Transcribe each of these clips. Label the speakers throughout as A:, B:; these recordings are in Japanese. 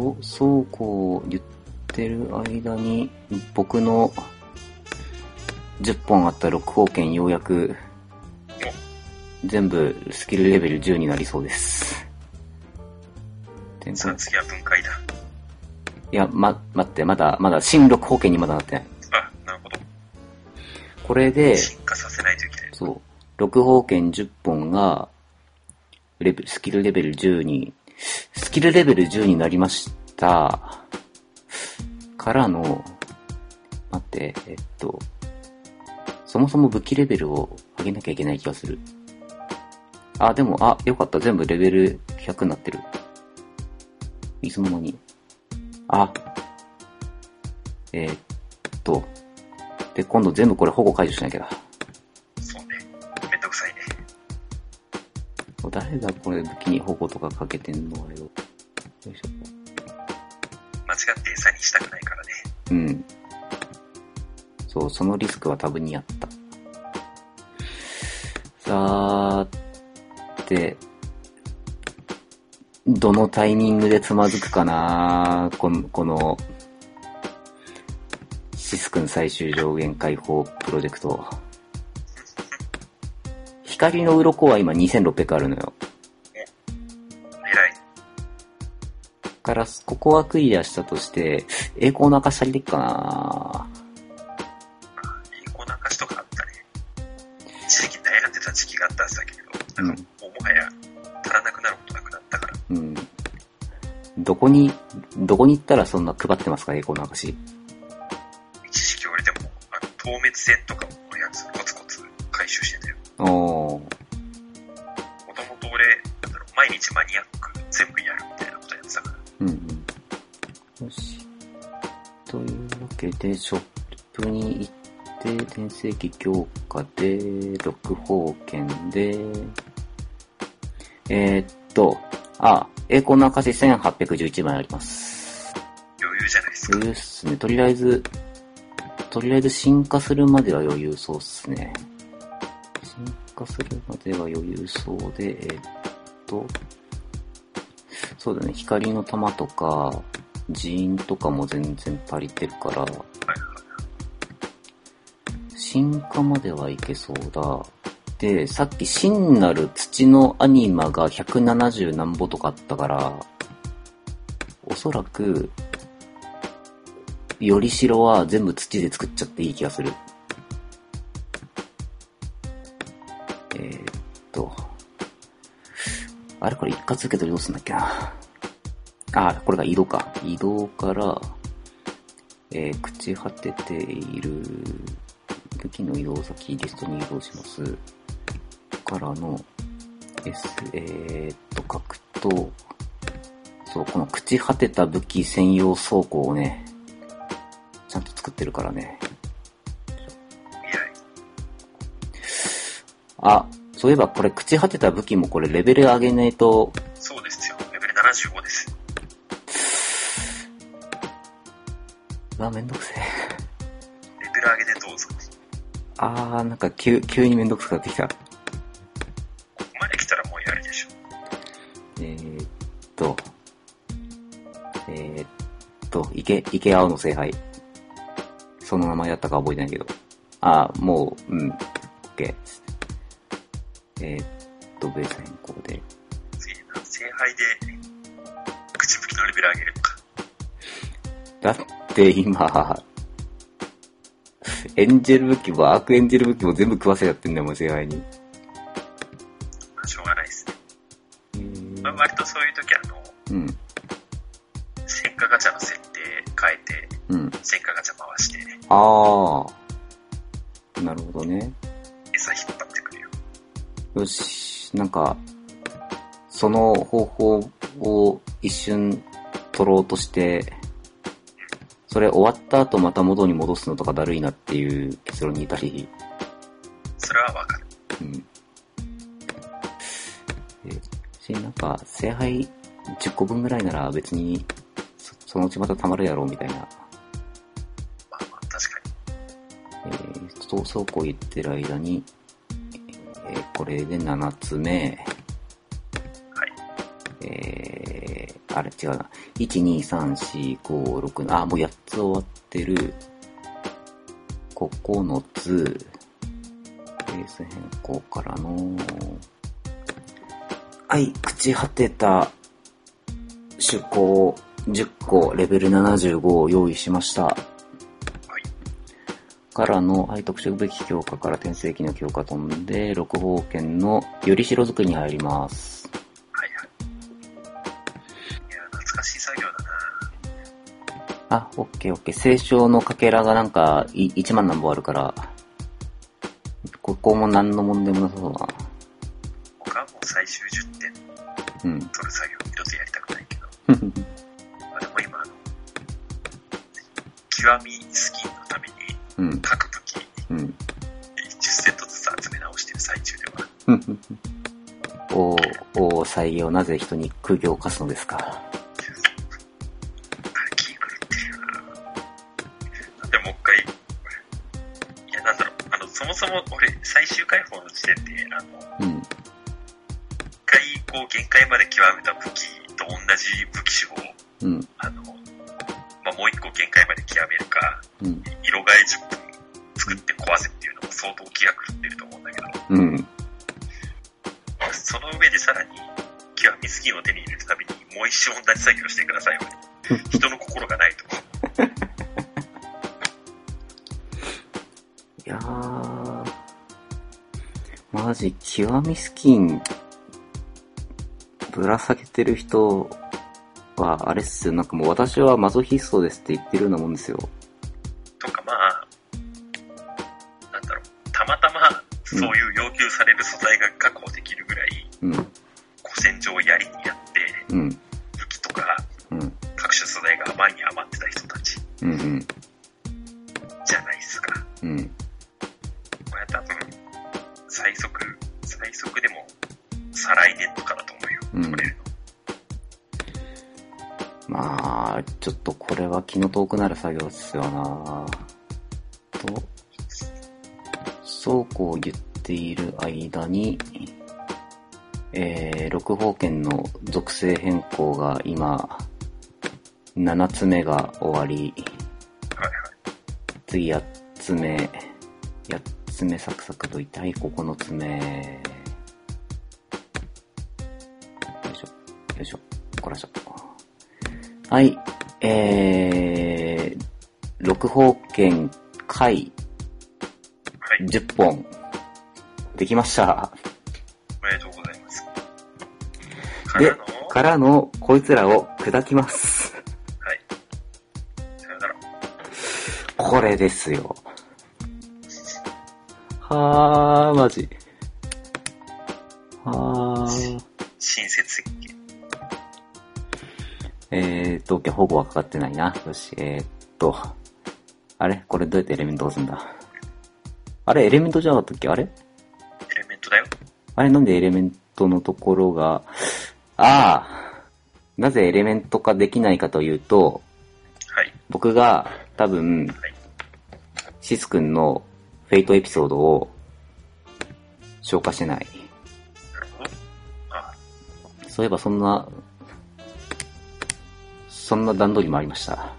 A: と、そうこう言ってる間に、僕の10本あった6号券ようやく全部スキルレベル10になりそうです。
B: さあ次は分解だ。
A: いや、ま、待って、まだ、まだ新6号券にまだなってない。
B: あ、なるほど。
A: これで、
B: 進化させないといけない。
A: そう、6号券10本が、レベル、スキルレベル10に、スキルレベル10になりました。からの、待って、えっと、そもそも武器レベルを上げなきゃいけない気がする。あ、でも、あ、よかった。全部レベル100になってる。いつの間に。あ、えーっと、で、今度全部これ保護解除しなきゃだ。誰がこれ武器に保護とかかけてんのあれを。よいし
B: 間違って餌にしたくないからね。
A: ょ。うん。そう、そのリスクは多分にあった。さーて、どのタイミングでつまずくかなこの、この、シス君最終上限解放プロジェクト。光の鱗は今2600あるのよ。
B: 偉い。
A: から、ここはクリアしたとして、栄光の証足りてっかな
B: 栄光の証とかあったね。一時期悩んでた時期があったはずだけれど、なんかもうもはや足らなくなることなくなったから。
A: うん。どこに、どこに行ったらそんな配ってますか、栄光の証。
B: 一時期俺でも、あの、透滅線とかのやつコツコツ回収してたよ。
A: おー。
B: もともと俺、なんだろう、毎日マニアック全部やるみたいなことやってたから。
A: うんうん。よし。というわけで、ショップに行って、転生機強化で、6方券で、えー、っと、あ、栄光の証1811枚あります。
B: 余裕じゃないですか。
A: 余裕っすね。とりあえず、とりあえず進化するまでは余裕そうっすね。化するまでは余裕そうで、えっと、そうだね、光の玉とか、ジーンとかも全然足りてるから、進化まではいけそうだ。で、さっき真なる土のアニマが170何ぼとかあったから、おそらく、よりしろは全部土で作っちゃっていい気がする。あれこれ一括受け取りどうすんだっけな。あ、これが移動か。移動から、えー、朽ち果てている武器の移動先リストに移動します。からの、S、えー、っと、書くと、そう、この朽ち果てた武器専用倉庫をね、ちゃんと作ってるからね。あ、そういえばこれ朽ち果てた武器もこれレベル上げないと、
B: そうですよ。レベル75です。
A: うわ、めんどくせえ。
B: レベル上げでどうぞ。
A: あー、なんか急、急にめんどくさくなってきた。
B: ここまで来たらもうやるでしょ。
A: えー、っと、えー、っと、池、池青の聖杯。その名前だったか覚えてないけど。あー、もう、うん、OK。えー、っと、ベース変更で。
B: 聖杯で、口吹きのレベル上げるのか。
A: だって今、エンジェル武器もアークエンジェル武器も全部食わせちゃってんだよ、もう聖杯に。
B: まあ、しょうがないですね。
A: えー
B: まあ、割とそういう時あの、
A: うん、
B: 戦火ガチャの設定変えて、
A: うん。
B: 戦火ガチャ回して、
A: あー。なるほどね。
B: 餌引っ張っよ。
A: よし、なんか、その方法を一瞬取ろうとして、それ終わった後また元に戻すのとかだるいなっていう結論にいたり、
B: それはわかる。
A: うん。えし、なんか、聖杯10個分ぐらいなら別に、そそのうちまた溜まるやろうみたいな、
B: まあまあ、確かに。
A: えー、そう、そうこう言ってる間に、えーこれで7つ目、
B: はい。
A: えー、あれ違うな。1、2、3、4、5、6、あ、もう8つ終わってる。9つ。ベース変更からの、はい、朽ち果てた趣向10個レベル75を用意しました。
B: はい。
A: からの、はい、特殊武器強化から転生機の強化飛んで、六方圏のより城作りに入ります。
B: はいはい。いや、懐かしい作業だな
A: あ、オッケーオッケー。清少のかけらがなんか、い1万何本あるから、ここも何の問題もなさそうだな。
B: 僕はもう最終10点
A: うん。
B: 取る作業一つやりたくないけど。まあでも今、あの、極みスキン。各武器
A: うん。
B: 10セットずつ集め直してる最中では、
A: おー、おー、採用、なぜ人に苦行を課すのですか？
B: ななんでもう一回、いやなんだろう、あの、そもそも俺最終解放の時点で、あの、
A: うん。
B: 一回こう限界まで極めた武器と同じ武器種を、
A: うん。
B: あの、まあ、もう一個限界まで極めるか、
A: うん。
B: 色替え10分作って壊せっていうのも相当気が狂ってると思うんだけど、
A: うん。
B: その上でさらに極みスキンを手に入れるたびにもう一生同じ作業をしてくださいよ。人の心がないと。
A: いやー、マジ、極みスキン、ぶら下げてる人は、あれっすよ、なんかもう私はマゾヒストですって言ってるようなもんですよ。
B: とかまあ、なんだろう、たまたまそういう要求される素材が確保できるぐらい、
A: うん、
B: 古戦場をやりにやって、
A: うん、
B: 武器とか
A: うん、
B: 各種素材が余りに余ってた人たち
A: うん、うん、
B: じゃないっすか。
A: うん。ちょっとこれは気の遠くなる作業ですよなと、そうこう言っている間に、えー、六方圏の属性変更が今、7つ目が終わり、
B: はいはい。
A: 次8つ目、8つ目サクサクといって、はい、9つ目。よいしょ、よいしょ、こらしょ。はい、えー、六方圏回
B: はい。
A: 10本、できました。
B: おめでとうございます。か
A: で
B: らの、は
A: からの、こいつらを砕きます。
B: い。さよなら。
A: これですよ。はー、マジ。はー。
B: 親切。
A: えーっと、保護はかかってないな。よし、えーっと。あれ？これどうやってエレメント押すんだ？あれ？エレメントじゃなかったっけ？あれ？
B: エレメントだよ。
A: あれ？なんでエレメントのところが、ああ、なぜエレメント化できないかというと、
B: はい。
A: 僕が多分、
B: はい。
A: シス君のフェイトエピソードを消化してない。
B: なるほど。あ、
A: そういえばそんな、そんな段取りもありました。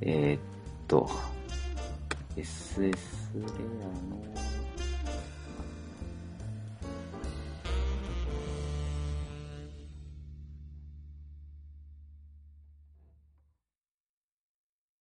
A: えー、っと、SS レア